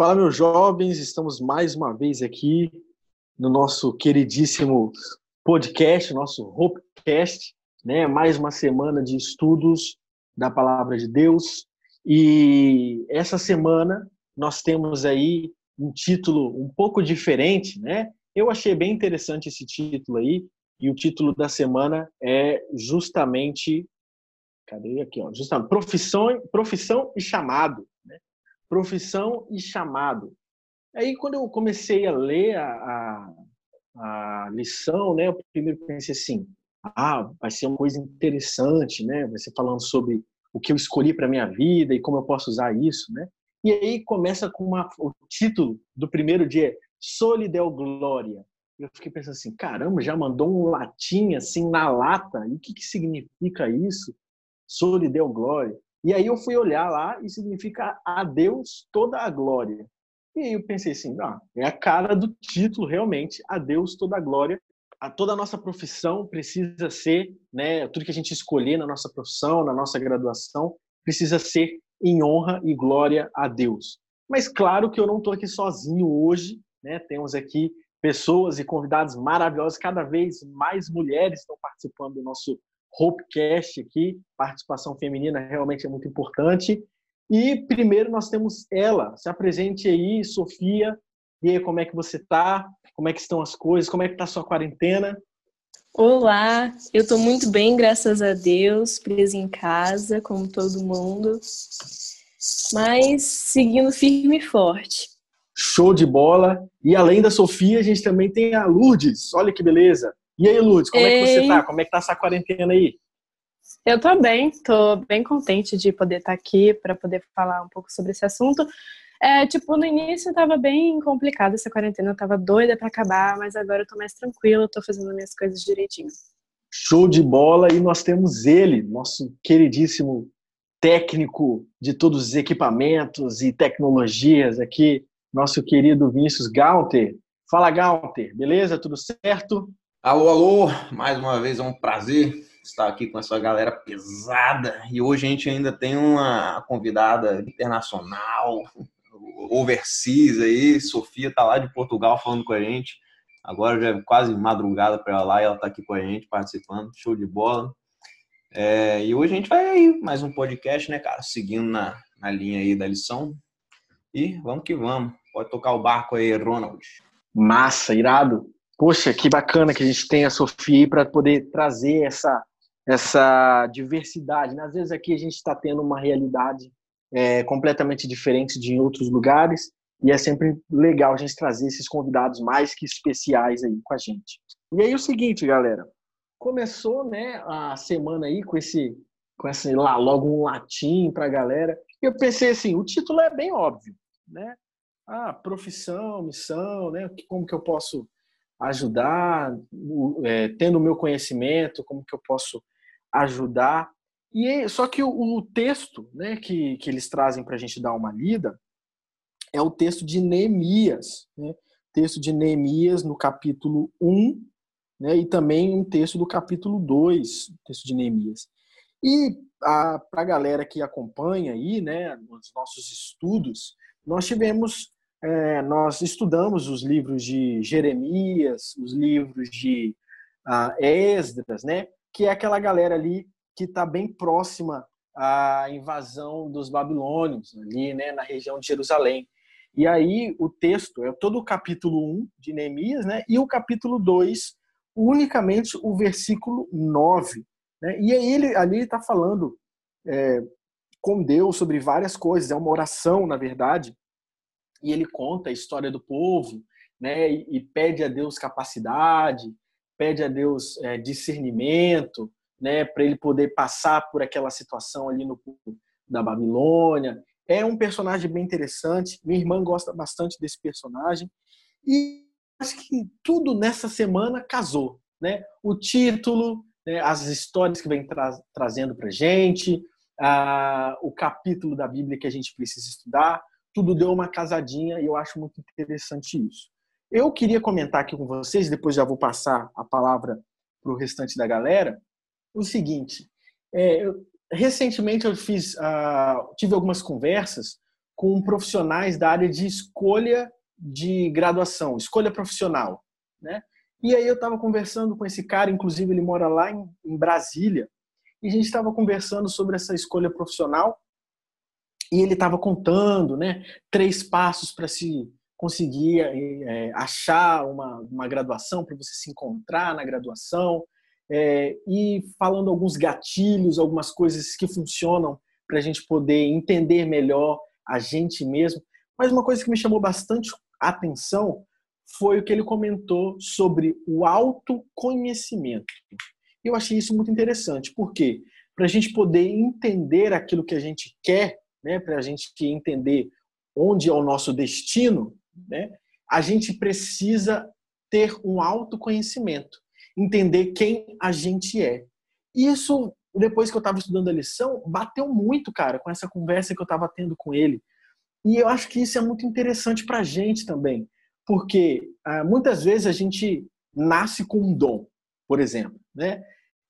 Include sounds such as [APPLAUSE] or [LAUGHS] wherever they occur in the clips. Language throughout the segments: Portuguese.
Fala, meus jovens, estamos mais uma vez aqui no nosso queridíssimo podcast, nosso Hopecast, né? Mais uma semana de estudos da palavra de Deus. E essa semana nós temos aí um título um pouco diferente, né? Eu achei bem interessante esse título aí, e o título da semana é justamente cadê aqui, ó, justamente profissão, profissão e chamado profissão e chamado. Aí, quando eu comecei a ler a, a, a lição, né, eu primeiro pensei assim, ah, vai ser uma coisa interessante, né? Vai ser falando sobre o que eu escolhi para minha vida e como eu posso usar isso, né? E aí começa com uma, o título do primeiro dia, Solidel Glória. Eu fiquei pensando assim, caramba, já mandou um latim assim na lata? E o que, que significa isso? Solidel Glória. E aí eu fui olhar lá e significa a Deus toda a glória. E aí eu pensei assim, ah, é a cara do título realmente, a Deus toda a glória. A toda a nossa profissão precisa ser, né, tudo que a gente escolher na nossa profissão, na nossa graduação, precisa ser em honra e glória a Deus. Mas claro que eu não estou aqui sozinho hoje, né? Temos aqui pessoas e convidados maravilhosos, cada vez mais mulheres estão participando do nosso Hopecast aqui, participação feminina realmente é muito importante. E primeiro nós temos ela. Se apresente aí, Sofia. E aí, como é que você está? Como é que estão as coisas? Como é que está a sua quarentena? Olá, eu estou muito bem, graças a Deus, presa em casa, como todo mundo, mas seguindo firme e forte. Show de bola! E além da Sofia, a gente também tem a Lourdes. Olha que beleza! E aí, Lourdes, como Ei. é que você tá? Como é que tá essa quarentena aí? Eu tô bem, tô bem contente de poder estar tá aqui para poder falar um pouco sobre esse assunto. É, tipo, no início tava bem complicado essa quarentena, eu tava doida para acabar, mas agora eu tô mais tranquila, tô fazendo minhas coisas direitinho. Show de bola! E nós temos ele, nosso queridíssimo técnico de todos os equipamentos e tecnologias aqui, nosso querido Vinícius Gaunter. Fala, Gaunter, beleza? Tudo certo? Alô, alô, mais uma vez é um prazer estar aqui com essa galera pesada e hoje a gente ainda tem uma convidada internacional, overseas aí, Sofia tá lá de Portugal falando com a gente, agora já é quase madrugada para ela lá e ela tá aqui com a gente participando, show de bola. É, e hoje a gente vai aí, mais um podcast, né, cara, seguindo na, na linha aí da lição e vamos que vamos, pode tocar o barco aí, Ronald. Massa, irado. Poxa, que bacana que a gente tem a Sofia para poder trazer essa, essa diversidade. Às vezes aqui a gente está tendo uma realidade é, completamente diferente de outros lugares e é sempre legal a gente trazer esses convidados mais que especiais aí com a gente. E aí o seguinte, galera, começou né a semana aí com esse com esse lá logo um latim para a galera. Eu pensei assim, o título é bem óbvio, né? Ah, profissão, missão, né? Como que eu posso ajudar, é, tendo o meu conhecimento, como que eu posso ajudar. E só que o, o texto, né, que, que eles trazem para a gente dar uma lida é o texto de Neemias, né? Texto de Neemias no capítulo 1, né, e também um texto do capítulo 2, texto de Neemias. E para a galera que acompanha aí, né, nos nossos estudos, nós tivemos é, nós estudamos os livros de Jeremias, os livros de uh, Esdras, né? Que é aquela galera ali que está bem próxima à invasão dos babilônios, ali, né? Na região de Jerusalém. E aí o texto é todo o capítulo 1 de Neemias, né? E o capítulo 2, unicamente o versículo 9. Né? E aí ele ali está falando é, com Deus sobre várias coisas. É uma oração, na verdade, e ele conta a história do povo, né? E, e pede a Deus capacidade, pede a Deus é, discernimento, né? Para ele poder passar por aquela situação ali no da Babilônia. É um personagem bem interessante. Minha irmã gosta bastante desse personagem e acho que tudo nessa semana casou, né? O título, né? as histórias que vem tra trazendo para gente, ah, o capítulo da Bíblia que a gente precisa estudar, tudo deu uma casadinha e eu acho muito interessante isso. Eu queria comentar aqui com vocês, depois já vou passar a palavra para o restante da galera, o seguinte: é, eu, recentemente eu fiz, uh, tive algumas conversas com profissionais da área de escolha de graduação, escolha profissional, né? E aí eu estava conversando com esse cara, inclusive ele mora lá em, em Brasília, e a gente estava conversando sobre essa escolha profissional e ele estava contando, né, três passos para se conseguir é, achar uma, uma graduação, para você se encontrar na graduação, é, e falando alguns gatilhos, algumas coisas que funcionam para a gente poder entender melhor a gente mesmo. Mas uma coisa que me chamou bastante atenção foi o que ele comentou sobre o autoconhecimento. Eu achei isso muito interessante, porque para a gente poder entender aquilo que a gente quer, né, para a gente entender onde é o nosso destino, né, a gente precisa ter um autoconhecimento, entender quem a gente é. Isso, depois que eu estava estudando a lição, bateu muito, cara, com essa conversa que eu estava tendo com ele. E eu acho que isso é muito interessante para a gente também, porque ah, muitas vezes a gente nasce com um dom, por exemplo. Né?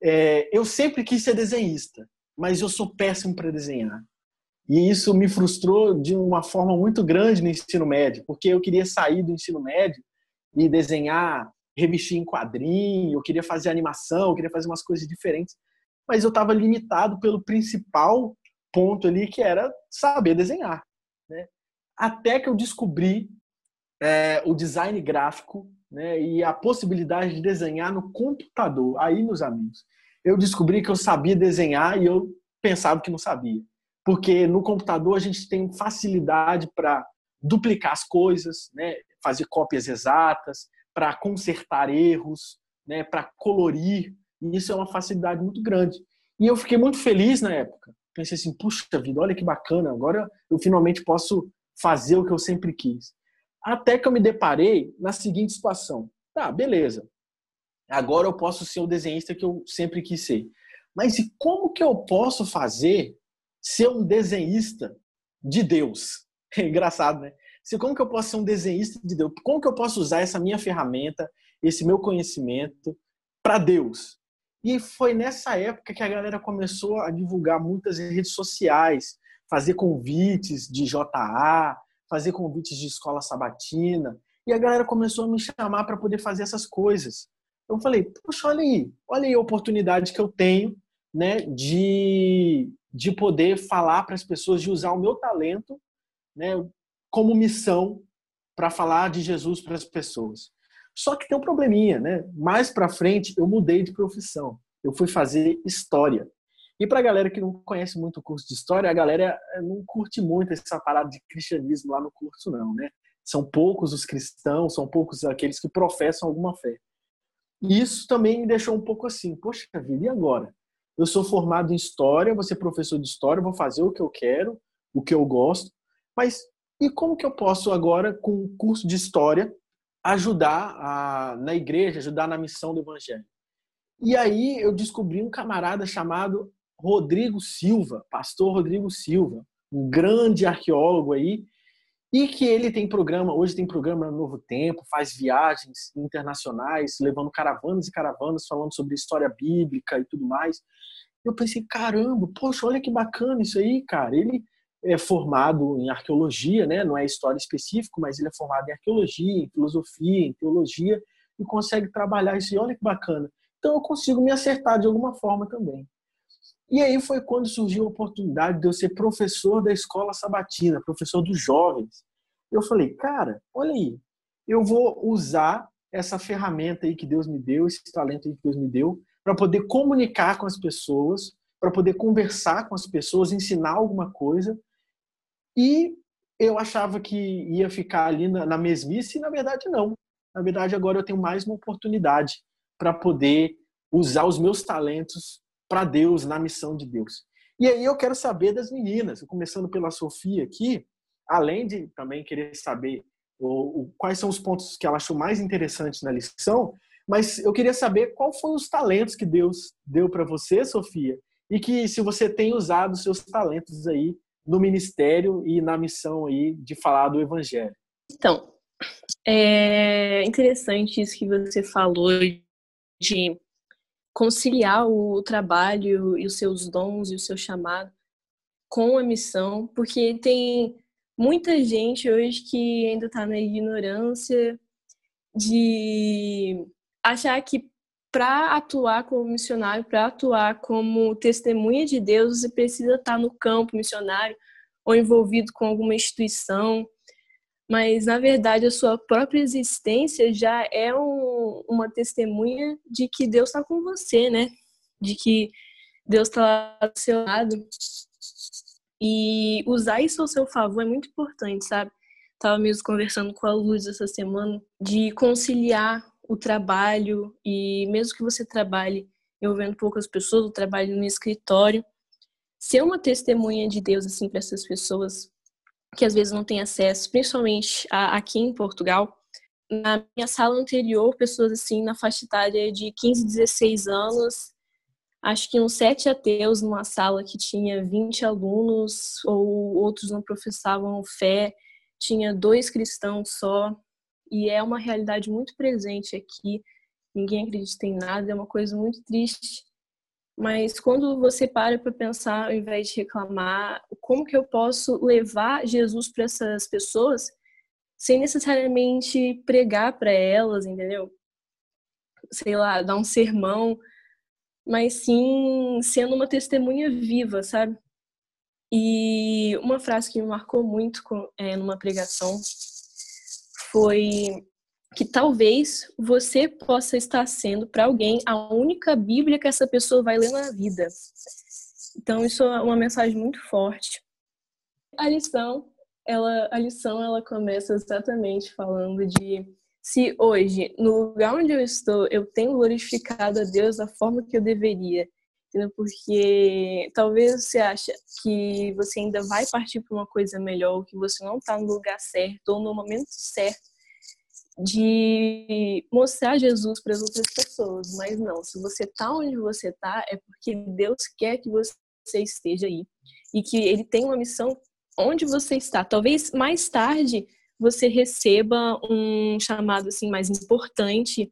É, eu sempre quis ser desenhista, mas eu sou péssimo para desenhar. E isso me frustrou de uma forma muito grande no ensino médio, porque eu queria sair do ensino médio e desenhar, revestir em quadrinho, eu queria fazer animação, eu queria fazer umas coisas diferentes, mas eu estava limitado pelo principal ponto ali, que era saber desenhar. Né? Até que eu descobri é, o design gráfico né, e a possibilidade de desenhar no computador. Aí, meus amigos, eu descobri que eu sabia desenhar e eu pensava que não sabia porque no computador a gente tem facilidade para duplicar as coisas, né? fazer cópias exatas, para consertar erros, né? para colorir. E isso é uma facilidade muito grande. E eu fiquei muito feliz na época. Pensei assim, puxa vida, olha que bacana, agora eu finalmente posso fazer o que eu sempre quis. Até que eu me deparei na seguinte situação. Tá, beleza. Agora eu posso ser o desenhista que eu sempre quis ser. Mas e como que eu posso fazer ser um desenhista de Deus. [LAUGHS] É engraçado, né? Se, como que eu posso ser um desenhista de Deus? Como que eu posso usar essa minha ferramenta, esse meu conhecimento para Deus? E foi nessa época que a galera começou a divulgar muitas redes sociais, fazer convites de JA, fazer convites de escola sabatina, e a galera começou a me chamar para poder fazer essas coisas. Eu falei, poxa, olha aí, olha aí a oportunidade que eu tenho, né, de de poder falar para as pessoas, de usar o meu talento né, como missão para falar de Jesus para as pessoas. Só que tem um probleminha, né? Mais para frente eu mudei de profissão. Eu fui fazer história. E para a galera que não conhece muito o curso de história, a galera eh, não curte muito essa parada de cristianismo lá no curso, não, né? São poucos os cristãos, são poucos aqueles que professam alguma fé. E isso também me deixou um pouco assim, poxa vida, e agora? Eu sou formado em história, vou ser professor de história, vou fazer o que eu quero, o que eu gosto, mas e como que eu posso agora, com o curso de história, ajudar a, na igreja, ajudar na missão do evangelho? E aí eu descobri um camarada chamado Rodrigo Silva, pastor Rodrigo Silva, um grande arqueólogo aí, e que ele tem programa, hoje tem programa no Novo Tempo, faz viagens internacionais, levando caravanas e caravanas, falando sobre história bíblica e tudo mais. Eu pensei, caramba, poxa, olha que bacana isso aí, cara. Ele é formado em arqueologia, né? não é história específico, mas ele é formado em arqueologia, em filosofia, em teologia, e consegue trabalhar isso. E olha que bacana. Então eu consigo me acertar de alguma forma também. E aí foi quando surgiu a oportunidade de eu ser professor da escola sabatina, professor dos jovens. Eu falei, cara, olha aí, eu vou usar essa ferramenta aí que Deus me deu, esse talento aí que Deus me deu, para poder comunicar com as pessoas, para poder conversar com as pessoas, ensinar alguma coisa. E eu achava que ia ficar ali na mesmice, e na verdade não. Na verdade, agora eu tenho mais uma oportunidade para poder usar os meus talentos para Deus, na missão de Deus. E aí eu quero saber das meninas, começando pela Sofia aqui, além de também querer saber o, o, quais são os pontos que ela achou mais interessantes na lição, mas eu queria saber qual foram os talentos que Deus deu para você, Sofia, e que se você tem usado seus talentos aí no ministério e na missão aí de falar do evangelho. Então, é interessante isso que você falou de conciliar o trabalho e os seus dons e o seu chamado com a missão, porque tem muita gente hoje que ainda está na ignorância de achar que para atuar como missionário, para atuar como testemunha de Deus, você precisa estar tá no campo missionário ou envolvido com alguma instituição. Mas, na verdade, a sua própria existência já é um, uma testemunha de que Deus está com você, né? De que Deus está do seu lado. E usar isso ao seu favor é muito importante, sabe? Tava mesmo conversando com a Luz essa semana de conciliar o trabalho e mesmo que você trabalhe envolvendo poucas pessoas, o trabalho no escritório, ser uma testemunha de Deus assim para essas pessoas que às vezes não têm acesso, principalmente aqui em Portugal. Na minha sala anterior, pessoas assim na faixa etária de 15, 16 anos, acho que uns sete ateus numa sala que tinha 20 alunos, ou outros não professavam fé, tinha dois cristãos só, e é uma realidade muito presente aqui. Ninguém acredita em nada, é uma coisa muito triste. Mas quando você para para pensar, ao invés de reclamar, como que eu posso levar Jesus para essas pessoas sem necessariamente pregar para elas, entendeu? Sei lá, dar um sermão, mas sim sendo uma testemunha viva, sabe? E uma frase que me marcou muito é, numa pregação foi que talvez você possa estar sendo para alguém a única Bíblia que essa pessoa vai ler na vida. Então isso é uma mensagem muito forte. A lição, ela, a lição ela começa exatamente falando de se hoje, no lugar onde eu estou, eu tenho glorificado a Deus da forma que eu deveria, porque talvez você ache que você ainda vai partir para uma coisa melhor, que você não está no lugar certo ou no momento certo de mostrar Jesus para as outras pessoas, mas não, se você está onde você está, é porque Deus quer que você esteja aí e que Ele tem uma missão onde você está. Talvez mais tarde você receba um chamado assim mais importante,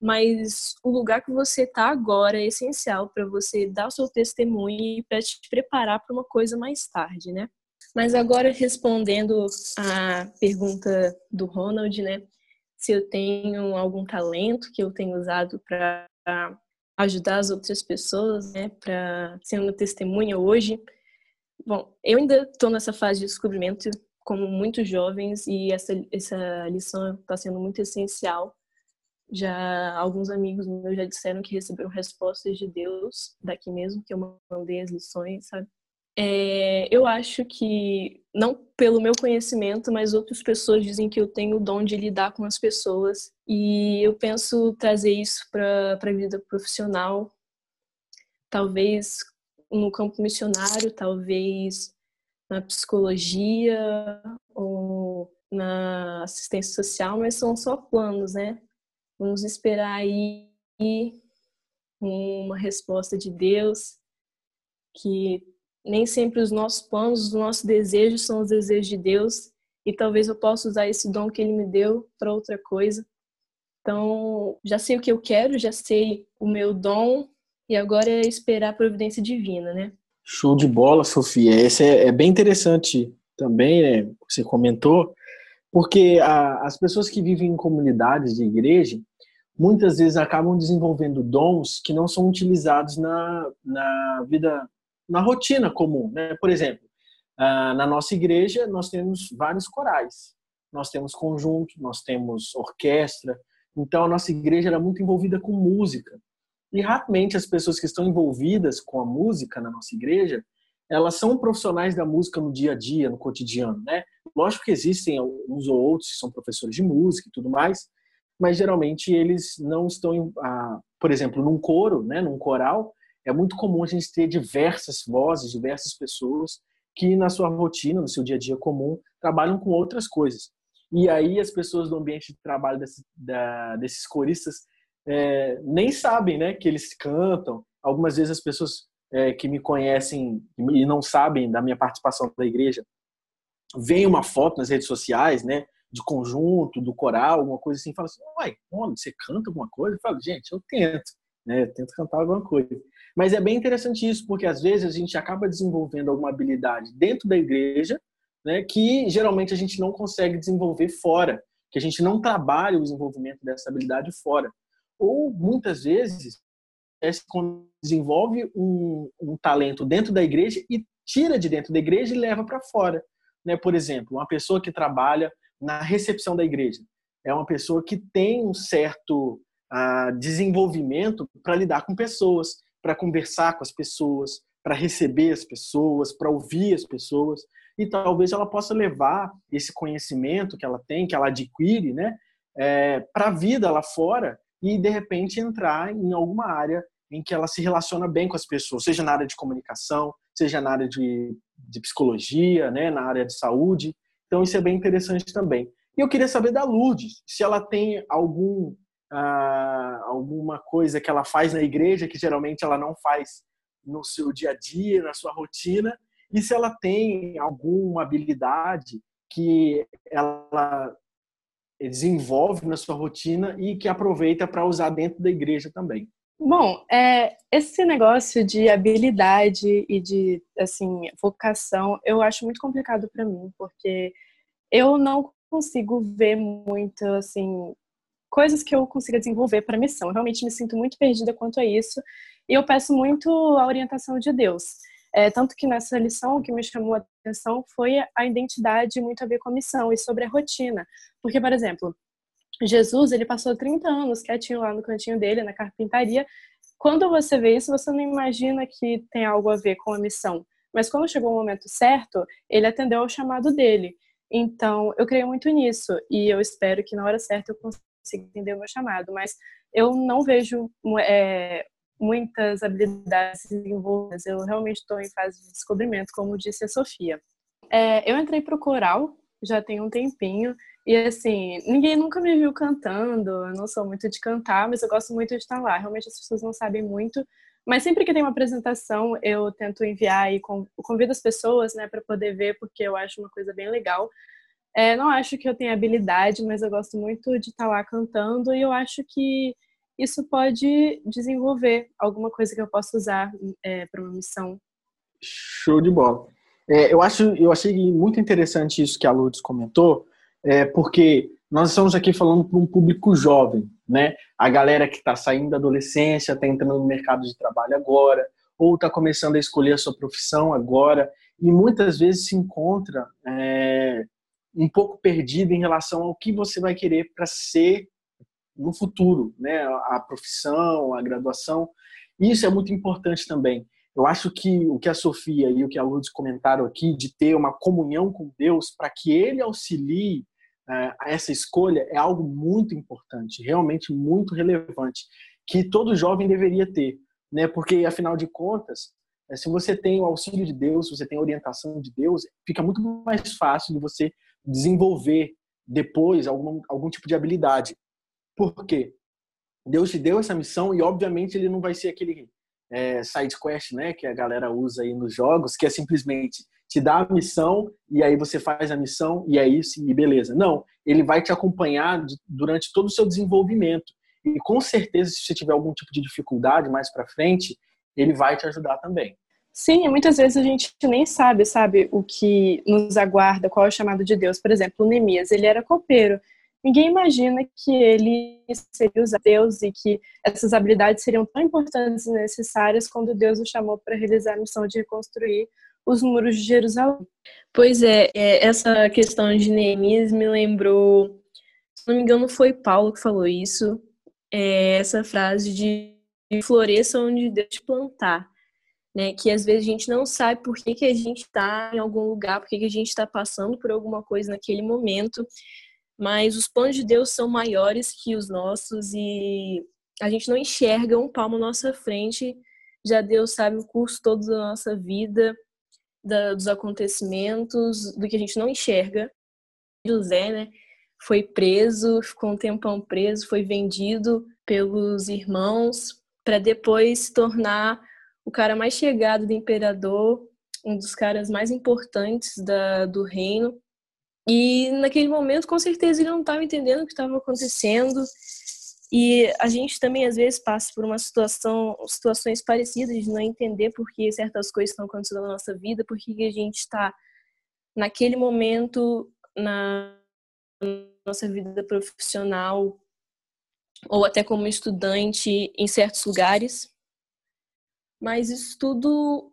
mas o lugar que você está agora é essencial para você dar o seu testemunho e para te preparar para uma coisa mais tarde, né? Mas agora respondendo a pergunta do Ronald, né? Se eu tenho algum talento que eu tenho usado para ajudar as outras pessoas, né? Para ser uma testemunha hoje. Bom, eu ainda estou nessa fase de descobrimento como muitos jovens e essa, essa lição está sendo muito essencial. Já alguns amigos meus já disseram que receberam respostas de Deus daqui mesmo, que eu mandei as lições, sabe? É, eu acho que, não pelo meu conhecimento, mas outras pessoas dizem que eu tenho o dom de lidar com as pessoas. E eu penso trazer isso para a vida profissional, talvez no campo missionário, talvez na psicologia ou na assistência social, mas são só planos, né? Vamos esperar aí uma resposta de Deus, que nem sempre os nossos planos, os nossos desejos são os desejos de Deus, e talvez eu possa usar esse dom que Ele me deu para outra coisa. Então, já sei o que eu quero, já sei o meu dom, e agora é esperar a providência divina, né? Show de bola, Sofia. Esse é, é bem interessante também, né? Você comentou, porque a, as pessoas que vivem em comunidades de igreja muitas vezes acabam desenvolvendo dons que não são utilizados na, na vida, na rotina comum. Né? Por exemplo, na nossa igreja nós temos vários corais, nós temos conjunto, nós temos orquestra. Então a nossa igreja era muito envolvida com música. E raramente as pessoas que estão envolvidas com a música na nossa igreja, elas são profissionais da música no dia a dia, no cotidiano, né? Lógico que existem uns ou outros que são professores de música e tudo mais, mas geralmente eles não estão, ah, por exemplo, num coro, né, num coral, é muito comum a gente ter diversas vozes, diversas pessoas que na sua rotina, no seu dia a dia comum, trabalham com outras coisas. E aí as pessoas do ambiente de trabalho desse, da, desses coristas é, nem sabem né, que eles cantam. Algumas vezes as pessoas é, que me conhecem e não sabem da minha participação da igreja veem uma foto nas redes sociais, né, de conjunto, do coral, alguma coisa assim, falam assim, uai, você canta alguma coisa? Eu falo, gente, eu tento, né, eu tento cantar alguma coisa. Mas é bem interessante isso, porque às vezes a gente acaba desenvolvendo alguma habilidade dentro da igreja, né, que geralmente a gente não consegue desenvolver fora, que a gente não trabalha o desenvolvimento dessa habilidade fora. Ou muitas vezes quando desenvolve um, um talento dentro da igreja e tira de dentro da igreja e leva para fora. Né? Por exemplo, uma pessoa que trabalha na recepção da igreja é uma pessoa que tem um certo uh, desenvolvimento para lidar com pessoas, para conversar com as pessoas, para receber as pessoas, para ouvir as pessoas. E talvez ela possa levar esse conhecimento que ela tem, que ela adquire, né, é, para a vida lá fora e de repente entrar em alguma área em que ela se relaciona bem com as pessoas, seja na área de comunicação, seja na área de, de psicologia, né, na área de saúde. Então isso é bem interessante também. E eu queria saber da Lourdes, se ela tem algum ah, alguma coisa que ela faz na igreja que geralmente ela não faz no seu dia a dia, na sua rotina, e se ela tem alguma habilidade que ela desenvolve na sua rotina e que aproveita para usar dentro da igreja também. Bom, é, esse negócio de habilidade e de assim vocação, eu acho muito complicado para mim, porque eu não consigo ver muito assim coisas que eu consiga desenvolver para a missão. Eu realmente me sinto muito perdida quanto a isso e eu peço muito a orientação de Deus. É, tanto que nessa lição o que me chamou a atenção foi a identidade muito a ver com a missão e sobre a rotina. Porque, por exemplo, Jesus, ele passou 30 anos quietinho lá no cantinho dele, na carpintaria. Quando você vê isso, você não imagina que tem algo a ver com a missão. Mas quando chegou o momento certo, ele atendeu ao chamado dele. Então, eu creio muito nisso e eu espero que na hora certa eu consiga entender o meu chamado. Mas eu não vejo é, muitas habilidades envolvidas. Eu realmente estou em fase de descobrimento, como disse a Sofia. É, eu entrei para o coral já tem um tempinho e assim ninguém nunca me viu cantando. Eu não sou muito de cantar, mas eu gosto muito de estar lá. Realmente as pessoas não sabem muito, mas sempre que tem uma apresentação eu tento enviar e convido as pessoas, né, para poder ver porque eu acho uma coisa bem legal. É, não acho que eu tenha habilidade, mas eu gosto muito de estar lá cantando e eu acho que isso pode desenvolver alguma coisa que eu possa usar é, para uma missão. Show de bola. É, eu, acho, eu achei muito interessante isso que a Lourdes comentou, é, porque nós estamos aqui falando para um público jovem, né? A galera que está saindo da adolescência, está entrando no mercado de trabalho agora, ou está começando a escolher a sua profissão agora, e muitas vezes se encontra é, um pouco perdido em relação ao que você vai querer para ser no futuro, né? A profissão, a graduação. Isso é muito importante também. Eu acho que o que a Sofia e o que a Lourdes comentaram aqui, de ter uma comunhão com Deus para que Ele auxilie uh, essa escolha, é algo muito importante, realmente muito relevante, que todo jovem deveria ter. Né? Porque, afinal de contas, eh, se você tem o auxílio de Deus, se você tem a orientação de Deus, fica muito mais fácil de você desenvolver depois algum, algum tipo de habilidade. Por quê? Deus te deu essa missão e, obviamente, ele não vai ser aquele é, side quest, né, que a galera usa aí nos jogos, que é simplesmente te dar a missão e aí você faz a missão e é isso e beleza. Não, ele vai te acompanhar durante todo o seu desenvolvimento. E com certeza, se você tiver algum tipo de dificuldade mais para frente, ele vai te ajudar também. Sim, muitas vezes a gente nem sabe, sabe, o que nos aguarda, qual é o chamado de Deus. Por exemplo, Neemias, ele era copeiro. Ninguém imagina que ele seria usar Deus e que essas habilidades seriam tão importantes e necessárias quando Deus o chamou para realizar a missão de reconstruir os muros de Jerusalém. Pois é, é, essa questão de Neemias me lembrou, se não me engano, foi Paulo que falou isso, é essa frase de floresça onde Deus te plantar. Né, que às vezes a gente não sabe por que, que a gente está em algum lugar, por que, que a gente está passando por alguma coisa naquele momento, mas os planos de Deus são maiores que os nossos e a gente não enxerga um palmo à nossa frente. Já Deus sabe o curso todo da nossa vida, da, dos acontecimentos, do que a gente não enxerga. José, né, foi preso, ficou um tempão preso, foi vendido pelos irmãos para depois se tornar o cara mais chegado do imperador, um dos caras mais importantes da, do reino. E naquele momento, com certeza, ele não estava entendendo o que estava acontecendo. E a gente também, às vezes, passa por uma situação, situações parecidas de não entender por que certas coisas estão acontecendo na nossa vida, por que a gente está naquele momento, na nossa vida profissional, ou até como estudante em certos lugares. Mas isso tudo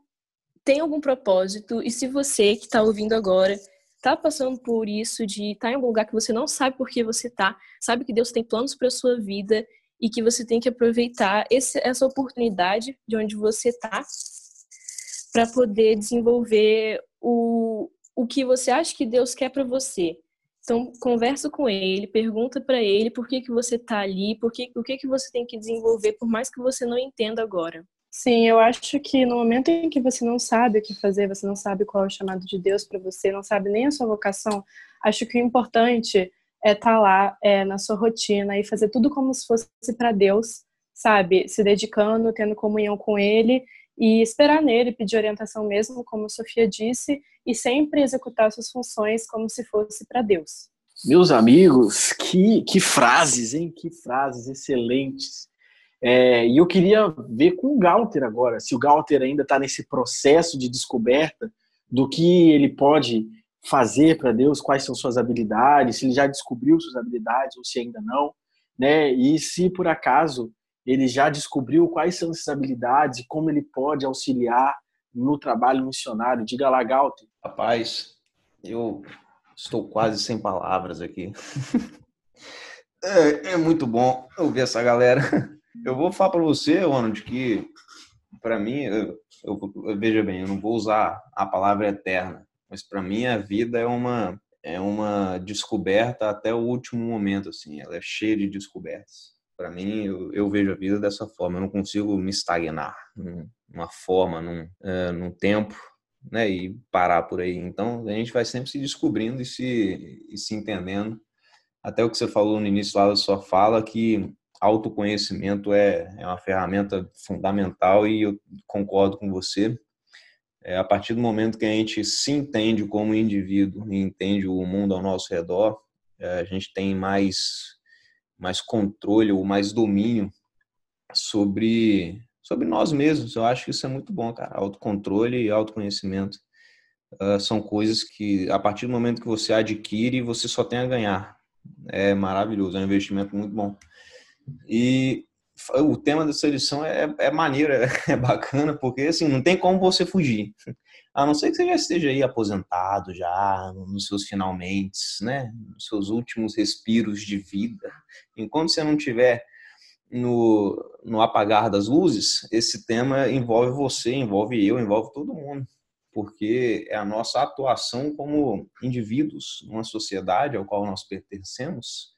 tem algum propósito, e se você que está ouvindo agora está passando por isso de estar tá em algum lugar que você não sabe por que você está, sabe que Deus tem planos para sua vida e que você tem que aproveitar esse, essa oportunidade de onde você está para poder desenvolver o, o que você acha que Deus quer para você. Então, conversa com ele, pergunta para ele por que, que você está ali, por que, o que, que você tem que desenvolver, por mais que você não entenda agora. Sim, eu acho que no momento em que você não sabe o que fazer, você não sabe qual é o chamado de Deus para você, não sabe nem a sua vocação, acho que o importante é estar tá lá é, na sua rotina e fazer tudo como se fosse para Deus, sabe? Se dedicando, tendo comunhão com Ele e esperar nele, pedir orientação mesmo, como a Sofia disse, e sempre executar suas funções como se fosse para Deus. Meus amigos, que, que frases, hein? Que frases excelentes. É, e eu queria ver com o Galter agora, se o Galter ainda está nesse processo de descoberta do que ele pode fazer para Deus, quais são suas habilidades, se ele já descobriu suas habilidades ou se ainda não, né? E se por acaso ele já descobriu quais são essas habilidades e como ele pode auxiliar no trabalho missionário. Diga lá, Galter. Rapaz, eu estou quase sem palavras aqui. [LAUGHS] é, é, muito bom ouvir essa galera. Eu vou falar para você, Ronald, que para mim, eu, eu, veja bem, eu não vou usar a palavra eterna, mas para mim a vida é uma é uma descoberta até o último momento, assim. Ela é cheia de descobertas. Para mim, eu, eu, vejo a vida dessa forma. Eu não consigo me estagnar numa forma, num, uh, num tempo né, e parar por aí. Então, a gente vai sempre se descobrindo e se, e se entendendo. Até o que você falou no início lá da sua fala, que autoconhecimento é, é uma ferramenta fundamental e eu concordo com você. É, a partir do momento que a gente se entende como indivíduo e entende o mundo ao nosso redor, é, a gente tem mais, mais controle ou mais domínio sobre sobre nós mesmos. Eu acho que isso é muito bom, cara. Autocontrole e autoconhecimento uh, são coisas que, a partir do momento que você adquire, você só tem a ganhar. É maravilhoso, é um investimento muito bom. E o tema dessa edição é, é maneiro, é, [LAUGHS] é bacana, porque assim, não tem como você fugir. A não ser que você já esteja aí aposentado, já nos seus finalmente, né? Nos seus últimos respiros de vida. Enquanto você não tiver no, no apagar das luzes, esse tema envolve você, envolve eu, envolve todo mundo, porque é a nossa atuação como indivíduos numa sociedade ao qual nós pertencemos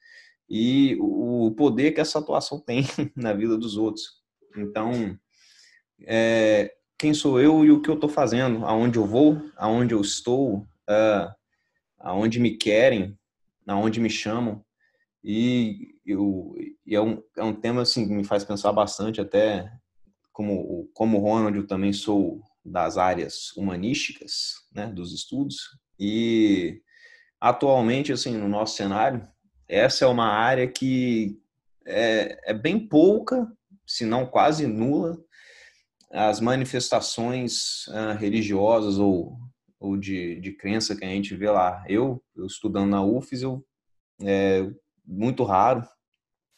e o poder que essa atuação tem [LAUGHS] na vida dos outros. Então, é, quem sou eu e o que eu estou fazendo, aonde eu vou, aonde eu estou, uh, aonde me querem, aonde me chamam, e, eu, e é, um, é um tema assim, que me faz pensar bastante, até como, como Ronald, eu também sou das áreas humanísticas, né, dos estudos, e atualmente, assim, no nosso cenário, essa é uma área que é, é bem pouca, se não quase nula, as manifestações uh, religiosas ou, ou de, de crença que a gente vê lá. Eu, eu estudando na UFES, eu é, muito raro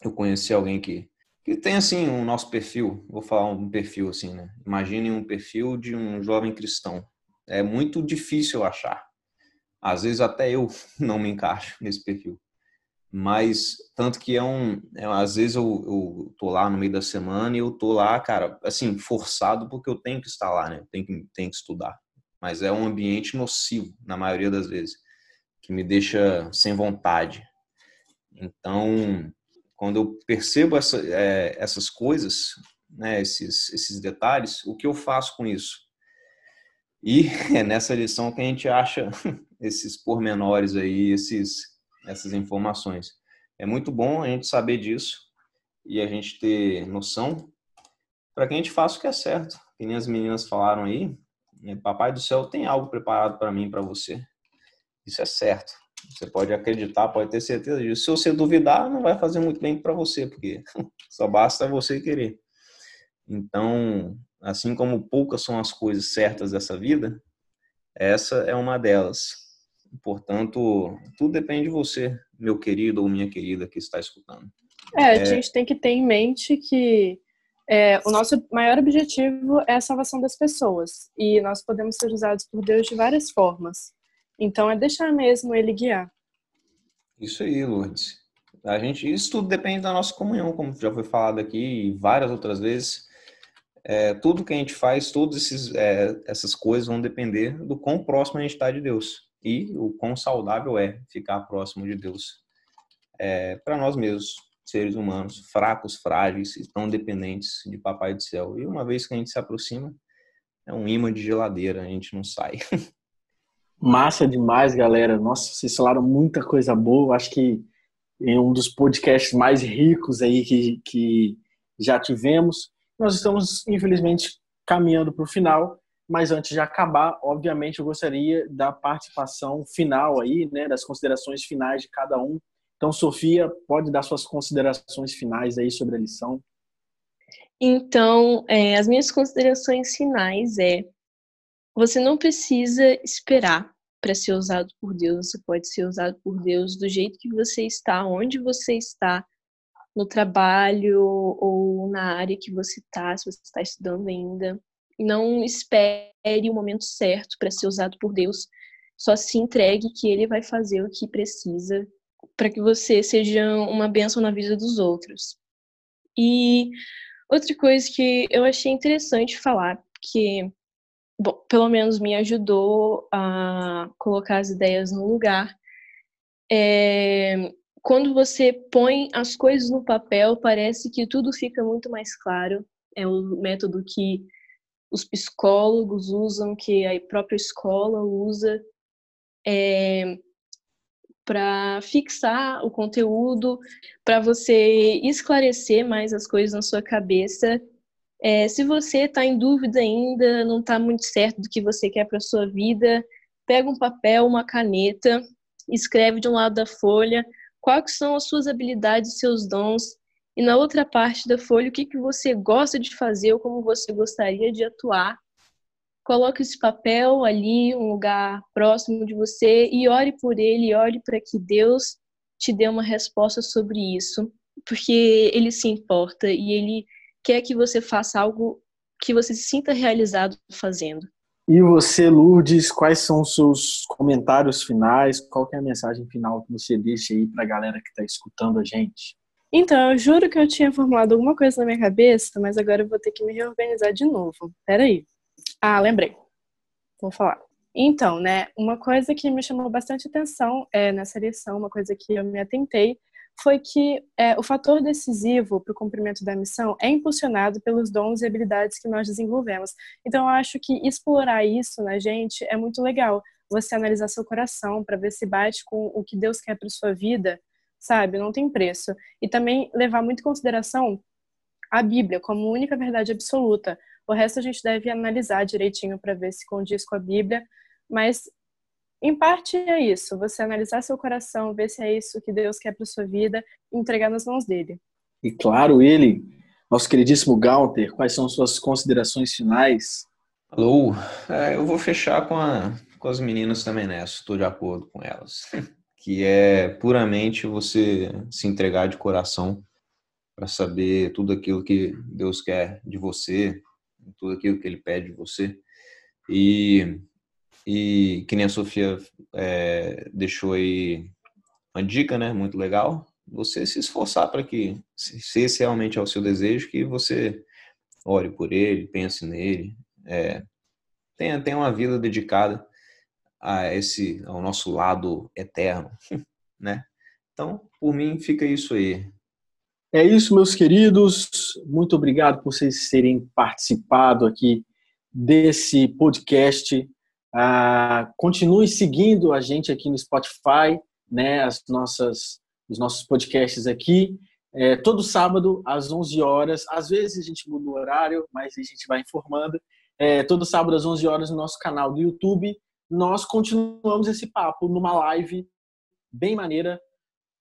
eu conhecer alguém que, que tem assim um nosso perfil, vou falar um perfil assim, né? Imagine um perfil de um jovem cristão. É muito difícil achar. Às vezes até eu [LAUGHS] não me encaixo nesse perfil. Mas tanto que é um, é, às vezes eu, eu tô lá no meio da semana e eu tô lá, cara, assim, forçado porque eu tenho que estar lá, né? Tenho que, tenho que estudar. Mas é um ambiente nocivo na maioria das vezes, que me deixa sem vontade, então, quando eu percebo essa, é, essas coisas, né, esses, esses detalhes, o que eu faço com isso? E [LAUGHS] é nessa lição que a gente acha [LAUGHS] esses pormenores aí, esses, essas informações. É muito bom a gente saber disso e a gente ter noção para que a gente faça o que é certo. Que nem as meninas falaram aí, né, Papai do Céu tem algo preparado para mim para você. Isso é certo. Você pode acreditar, pode ter certeza disso. Se você duvidar, não vai fazer muito bem para você, porque [LAUGHS] só basta você querer. Então, assim como poucas são as coisas certas dessa vida, essa é uma delas. Portanto, tudo depende de você, meu querido ou minha querida que está escutando. É, a é... gente tem que ter em mente que é, o nosso maior objetivo é a salvação das pessoas e nós podemos ser usados por Deus de várias formas. Então, é deixar mesmo Ele guiar. Isso aí, Lourdes. A gente, isso tudo depende da nossa comunhão, como já foi falado aqui e várias outras vezes. É, tudo que a gente faz, todas é, essas coisas vão depender do quão próximo a gente está de Deus e o quão saudável é ficar próximo de Deus é, para nós mesmos, seres humanos, fracos, frágeis tão dependentes de Papai do Céu. E uma vez que a gente se aproxima, é um imã de geladeira, a gente não sai. [LAUGHS] Massa demais, galera. Nossa, vocês falaram muita coisa boa. Acho que em um dos podcasts mais ricos aí que, que já tivemos. Nós estamos, infelizmente, caminhando para o final, mas antes de acabar, obviamente, eu gostaria da participação final aí, né, das considerações finais de cada um. Então, Sofia, pode dar suas considerações finais aí sobre a lição. Então, é, as minhas considerações finais é: você não precisa esperar para ser usado por Deus, você pode ser usado por Deus do jeito que você está, onde você está, no trabalho ou na área que você está, se você está estudando ainda. Não espere o momento certo para ser usado por Deus. Só se entregue que Ele vai fazer o que precisa para que você seja uma bênção na vida dos outros. E outra coisa que eu achei interessante falar, que bom, pelo menos me ajudou a colocar as ideias no lugar. É, quando você põe as coisas no papel, parece que tudo fica muito mais claro. É o método que os psicólogos usam, que a própria escola usa, é, para fixar o conteúdo, para você esclarecer mais as coisas na sua cabeça. É, se você está em dúvida ainda, não está muito certo do que você quer para sua vida, pega um papel, uma caneta, escreve de um lado da folha quais são as suas habilidades seus dons, e na outra parte da folha o que, que você gosta de fazer ou como você gostaria de atuar. Coloque esse papel ali, um lugar próximo de você, e ore por ele, ore para que Deus te dê uma resposta sobre isso, porque ele se importa e ele quer que você faça algo que você se sinta realizado fazendo. E você, Lourdes, quais são os seus comentários finais? Qual é a mensagem final que você deixa aí para a galera que está escutando a gente? Então, eu juro que eu tinha formulado alguma coisa na minha cabeça, mas agora eu vou ter que me reorganizar de novo. Peraí. Ah, lembrei. Vou falar. Então, né, uma coisa que me chamou bastante atenção é, nessa lição, uma coisa que eu me atentei, foi que é, o fator decisivo para o cumprimento da missão é impulsionado pelos dons e habilidades que nós desenvolvemos. Então, eu acho que explorar isso na gente é muito legal. Você analisar seu coração para ver se bate com o que Deus quer para sua vida, sabe? Não tem preço. E também levar muito em consideração a Bíblia como única verdade absoluta. O resto a gente deve analisar direitinho para ver se condiz com a Bíblia, mas em parte é isso, você analisar seu coração, ver se é isso que Deus quer para sua vida e entregar nas mãos dele. E claro, ele, nosso queridíssimo Gaunter, quais são suas considerações finais? Alô, é, eu vou fechar com, a, com as meninas também nessa, estou de acordo com elas. [LAUGHS] que é puramente você se entregar de coração para saber tudo aquilo que Deus quer de você, tudo aquilo que Ele pede de você. E e que nem a Sofia é, deixou aí uma dica, né? Muito legal. Você se esforçar para que, se esse realmente é o seu desejo, que você ore por ele, pense nele, é, tenha, tenha uma vida dedicada a esse, ao nosso lado eterno, [LAUGHS] né? Então, por mim, fica isso aí. É isso, meus queridos. Muito obrigado por vocês terem participado aqui desse podcast. Ah, continue seguindo a gente aqui no Spotify, né, as nossas, os nossos podcasts aqui. É, todo sábado, às 11 horas. Às vezes a gente muda o horário, mas a gente vai informando. É, todo sábado, às 11 horas, no nosso canal do YouTube. Nós continuamos esse papo numa live bem maneira,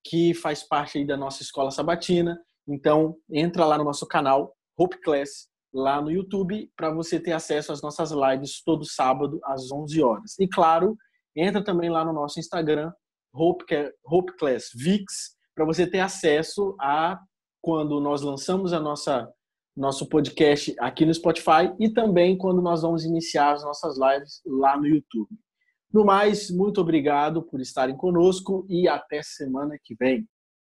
que faz parte da nossa escola sabatina. Então, entra lá no nosso canal, Hope Class, lá no YouTube para você ter acesso às nossas lives todo sábado às 11 horas. E claro, entra também lá no nosso Instagram, Hope, Hope Class VIX, para você ter acesso a quando nós lançamos a nossa nosso podcast aqui no Spotify e também quando nós vamos iniciar as nossas lives lá no YouTube. No mais, muito obrigado por estarem conosco e até semana que vem.